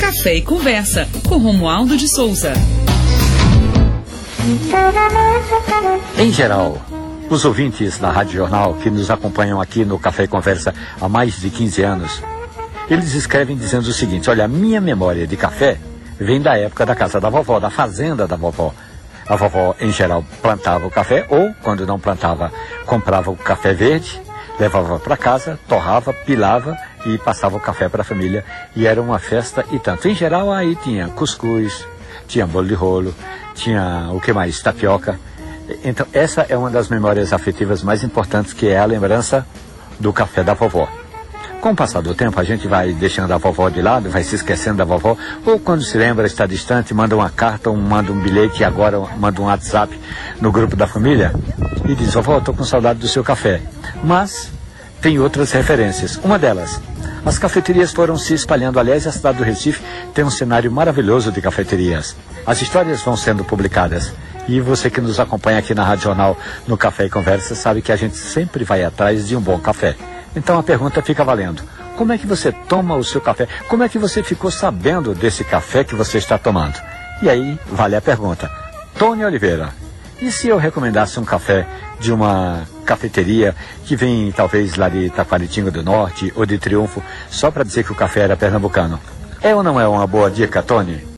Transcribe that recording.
Café e Conversa, com Romualdo de Souza. Em geral, os ouvintes da Rádio Jornal que nos acompanham aqui no Café e Conversa há mais de 15 anos, eles escrevem dizendo o seguinte: olha, a minha memória de café vem da época da casa da vovó, da fazenda da vovó. A vovó, em geral, plantava o café ou, quando não plantava, comprava o café verde, levava para casa, torrava, pilava e passava o café para a família. E era uma festa e tanto. Em geral, aí tinha cuscuz, tinha bolo de rolo, tinha o que mais? Tapioca. Então, essa é uma das memórias afetivas mais importantes, que é a lembrança do café da vovó. Com o passar do tempo, a gente vai deixando a vovó de lado, vai se esquecendo da vovó, ou quando se lembra, está distante, manda uma carta, ou manda um bilhete, e agora manda um WhatsApp no grupo da família, e diz, vovó, estou com saudade do seu café. Mas tem outras referências. Uma delas, as cafeterias foram se espalhando. Aliás, a cidade do Recife tem um cenário maravilhoso de cafeterias. As histórias vão sendo publicadas. E você que nos acompanha aqui na Rádio Jornal, no Café e Conversa, sabe que a gente sempre vai atrás de um bom café. Então a pergunta fica valendo. Como é que você toma o seu café? Como é que você ficou sabendo desse café que você está tomando? E aí vale a pergunta. Tony Oliveira, e se eu recomendasse um café de uma cafeteria que vem talvez lá de Taquaritinga do Norte ou de Triunfo, só para dizer que o café era pernambucano? É ou não é uma boa dica, Tony?